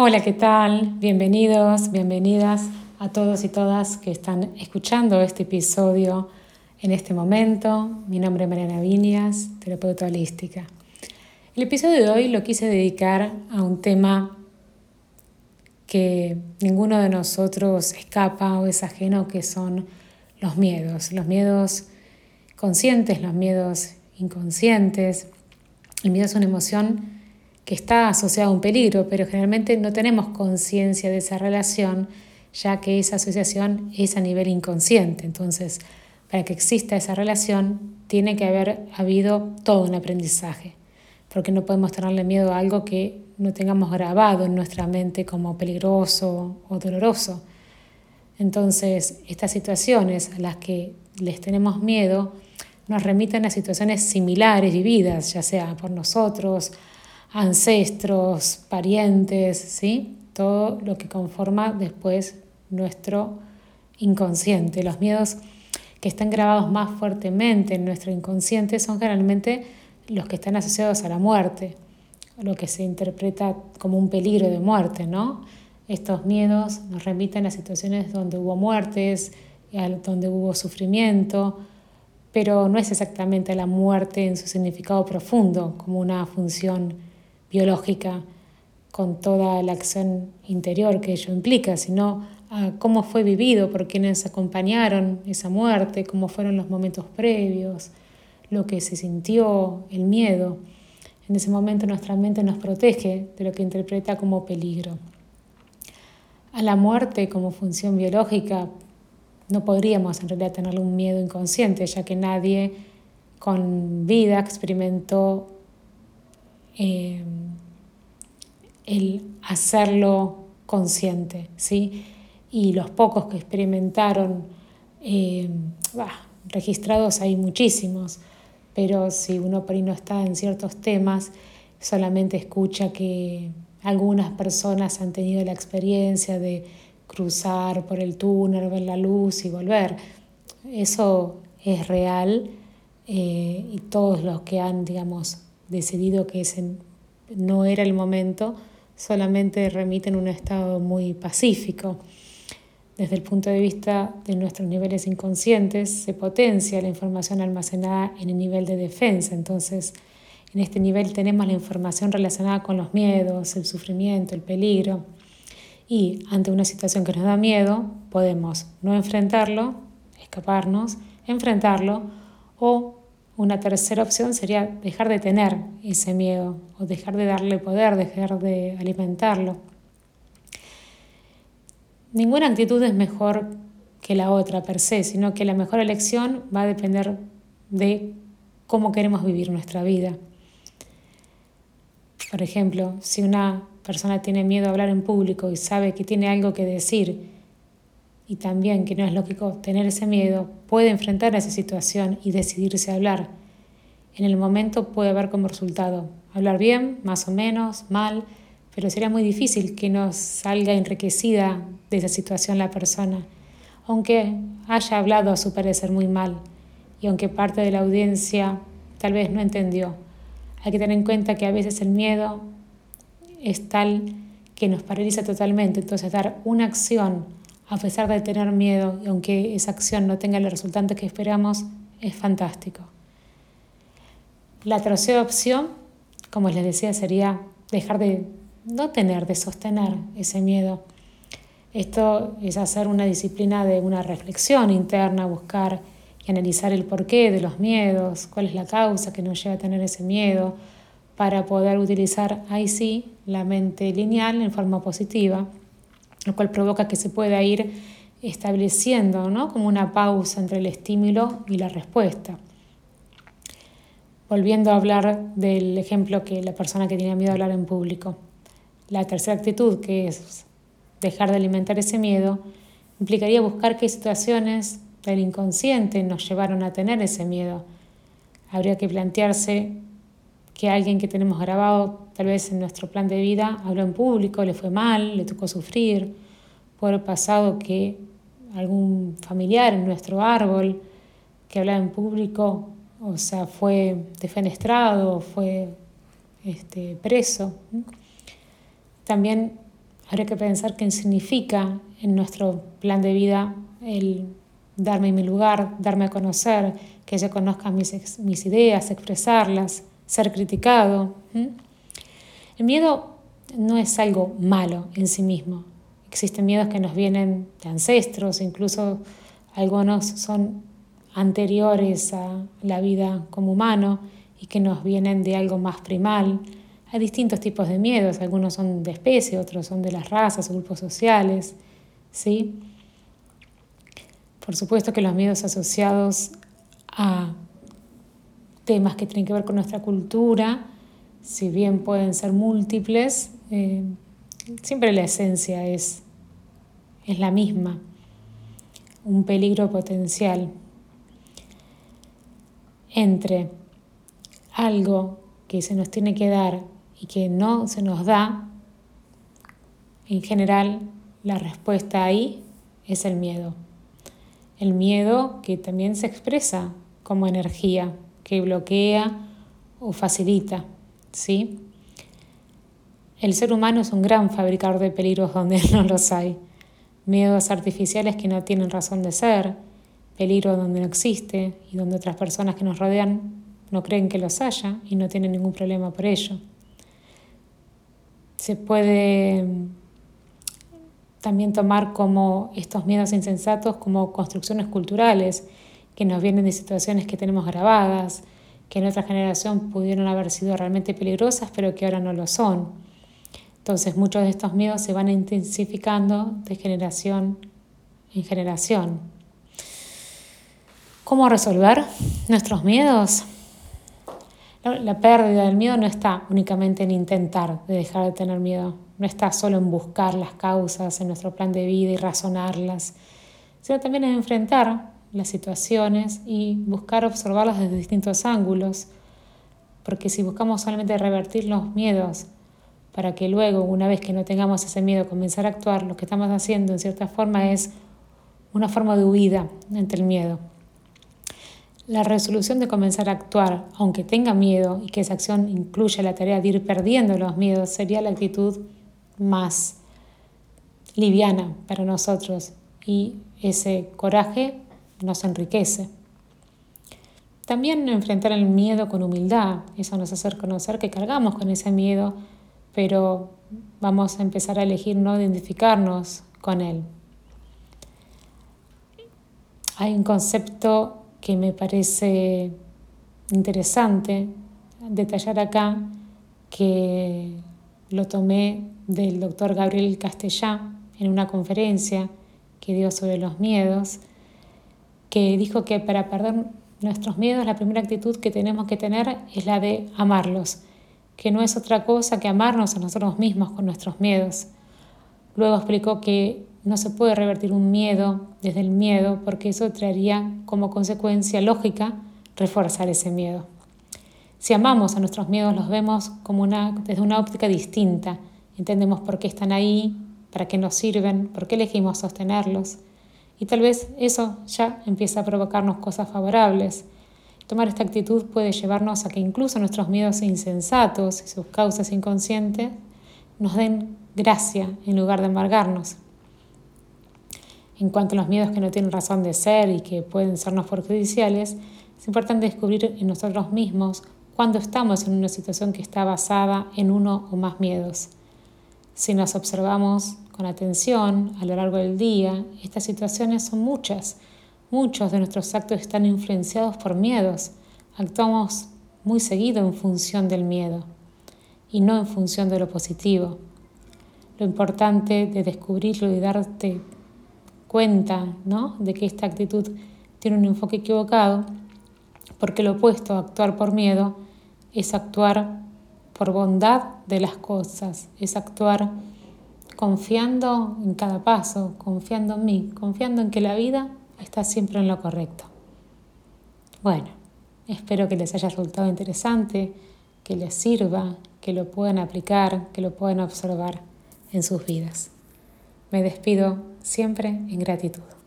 Hola, ¿qué tal? Bienvenidos, bienvenidas a todos y todas que están escuchando este episodio en este momento. Mi nombre es Mariana Viñas, terapeuta holística. El episodio de hoy lo quise dedicar a un tema que ninguno de nosotros escapa o es ajeno, que son los miedos. Los miedos conscientes, los miedos inconscientes. El miedo es una emoción que está asociado a un peligro, pero generalmente no tenemos conciencia de esa relación, ya que esa asociación es a nivel inconsciente. Entonces, para que exista esa relación, tiene que haber habido todo un aprendizaje, porque no podemos tenerle miedo a algo que no tengamos grabado en nuestra mente como peligroso o doloroso. Entonces, estas situaciones a las que les tenemos miedo nos remiten a situaciones similares vividas, ya sea por nosotros, ancestros, parientes, ¿sí? todo lo que conforma después nuestro inconsciente. Los miedos que están grabados más fuertemente en nuestro inconsciente son generalmente los que están asociados a la muerte, lo que se interpreta como un peligro de muerte, ¿no? Estos miedos nos remiten a situaciones donde hubo muertes, donde hubo sufrimiento, pero no es exactamente la muerte en su significado profundo, como una función biológica con toda la acción interior que ello implica, sino a cómo fue vivido por quienes acompañaron esa muerte, cómo fueron los momentos previos, lo que se sintió, el miedo. En ese momento nuestra mente nos protege de lo que interpreta como peligro. A la muerte como función biológica no podríamos en realidad tener un miedo inconsciente, ya que nadie con vida experimentó eh, el hacerlo consciente, ¿sí? Y los pocos que experimentaron, eh, registrados hay muchísimos, pero si uno por ahí no está en ciertos temas, solamente escucha que algunas personas han tenido la experiencia de cruzar por el túnel, ver la luz y volver. Eso es real eh, y todos los que han, digamos, decidido que ese no era el momento, solamente remiten un estado muy pacífico. Desde el punto de vista de nuestros niveles inconscientes, se potencia la información almacenada en el nivel de defensa. Entonces, en este nivel tenemos la información relacionada con los miedos, el sufrimiento, el peligro. Y ante una situación que nos da miedo, podemos no enfrentarlo, escaparnos, enfrentarlo o una tercera opción sería dejar de tener ese miedo o dejar de darle poder, dejar de alimentarlo. Ninguna actitud es mejor que la otra per se, sino que la mejor elección va a depender de cómo queremos vivir nuestra vida. Por ejemplo, si una persona tiene miedo a hablar en público y sabe que tiene algo que decir y también que no es lógico tener ese miedo, puede enfrentar a esa situación y decidirse a hablar. En el momento puede haber como resultado hablar bien, más o menos, mal, pero sería muy difícil que nos salga enriquecida de esa situación la persona, aunque haya hablado a su parecer muy mal y aunque parte de la audiencia tal vez no entendió. Hay que tener en cuenta que a veces el miedo es tal que nos paraliza totalmente, entonces dar una acción a pesar de tener miedo, y aunque esa acción no tenga el resultado que esperamos, es fantástico. La tercera opción, como les decía, sería dejar de no tener, de sostener ese miedo. Esto es hacer una disciplina de una reflexión interna, buscar y analizar el porqué de los miedos, cuál es la causa que nos lleva a tener ese miedo, para poder utilizar ahí sí la mente lineal en forma positiva lo cual provoca que se pueda ir estableciendo ¿no? como una pausa entre el estímulo y la respuesta. Volviendo a hablar del ejemplo que la persona que tiene miedo a hablar en público. La tercera actitud, que es dejar de alimentar ese miedo, implicaría buscar qué situaciones del inconsciente nos llevaron a tener ese miedo. Habría que plantearse que alguien que tenemos grabado tal vez en nuestro plan de vida habló en público, le fue mal, le tocó sufrir, puede haber pasado que algún familiar en nuestro árbol que hablaba en público, o sea, fue defenestrado, fue este, preso. También Habría que pensar qué significa en nuestro plan de vida el darme mi lugar, darme a conocer, que se conozcan mis, mis ideas, expresarlas, ser criticado. El miedo no es algo malo en sí mismo. Existen miedos que nos vienen de ancestros, incluso algunos son anteriores a la vida como humano y que nos vienen de algo más primal. Hay distintos tipos de miedos, algunos son de especie, otros son de las razas o grupos sociales, ¿sí? Por supuesto que los miedos asociados a temas que tienen que ver con nuestra cultura, si bien pueden ser múltiples, eh, siempre la esencia es, es la misma, un peligro potencial entre algo que se nos tiene que dar y que no se nos da, en general la respuesta ahí es el miedo. El miedo que también se expresa como energía, que bloquea o facilita, ¿sí? El ser humano es un gran fabricador de peligros donde no los hay. Miedos artificiales que no tienen razón de ser, peligro donde no existe y donde otras personas que nos rodean no creen que los haya y no tienen ningún problema por ello. Se puede mm, también tomar como estos miedos insensatos como construcciones culturales que nos vienen de situaciones que tenemos grabadas, que en otra generación pudieron haber sido realmente peligrosas, pero que ahora no lo son. Entonces muchos de estos miedos se van intensificando de generación en generación. ¿Cómo resolver nuestros miedos? La pérdida del miedo no está únicamente en intentar de dejar de tener miedo, no está solo en buscar las causas en nuestro plan de vida y razonarlas, sino también en enfrentar las situaciones y buscar observarlas desde distintos ángulos, porque si buscamos solamente revertir los miedos para que luego, una vez que no tengamos ese miedo, comenzar a actuar, lo que estamos haciendo en cierta forma es una forma de huida ante el miedo. La resolución de comenzar a actuar, aunque tenga miedo y que esa acción incluya la tarea de ir perdiendo los miedos, sería la actitud más liviana para nosotros y ese coraje nos enriquece. También enfrentar el miedo con humildad, eso nos hace conocer que cargamos con ese miedo, pero vamos a empezar a elegir no identificarnos con él. Hay un concepto que me parece interesante detallar acá, que lo tomé del doctor Gabriel Castellá en una conferencia que dio sobre los miedos, que dijo que para perder nuestros miedos la primera actitud que tenemos que tener es la de amarlos, que no es otra cosa que amarnos a nosotros mismos con nuestros miedos. Luego explicó que no se puede revertir un miedo desde el miedo porque eso traería como consecuencia lógica reforzar ese miedo. Si amamos a nuestros miedos, los vemos como una, desde una óptica distinta. Entendemos por qué están ahí, para qué nos sirven, por qué elegimos sostenerlos. Y tal vez eso ya empieza a provocarnos cosas favorables. Tomar esta actitud puede llevarnos a que incluso nuestros miedos insensatos y sus causas inconscientes nos den gracia en lugar de amargarnos. En cuanto a los miedos que no tienen razón de ser y que pueden sernos perjudiciales, es importante descubrir en nosotros mismos cuando estamos en una situación que está basada en uno o más miedos. Si nos observamos con atención a lo largo del día, estas situaciones son muchas. Muchos de nuestros actos están influenciados por miedos. Actuamos muy seguido en función del miedo y no en función de lo positivo. Lo importante de descubrirlo y darte cuenta ¿no? de que esta actitud tiene un enfoque equivocado, porque lo opuesto a actuar por miedo es actuar por bondad de las cosas, es actuar confiando en cada paso, confiando en mí, confiando en que la vida está siempre en lo correcto. Bueno, espero que les haya resultado interesante, que les sirva, que lo puedan aplicar, que lo puedan observar en sus vidas. Me despido siempre en gratitud.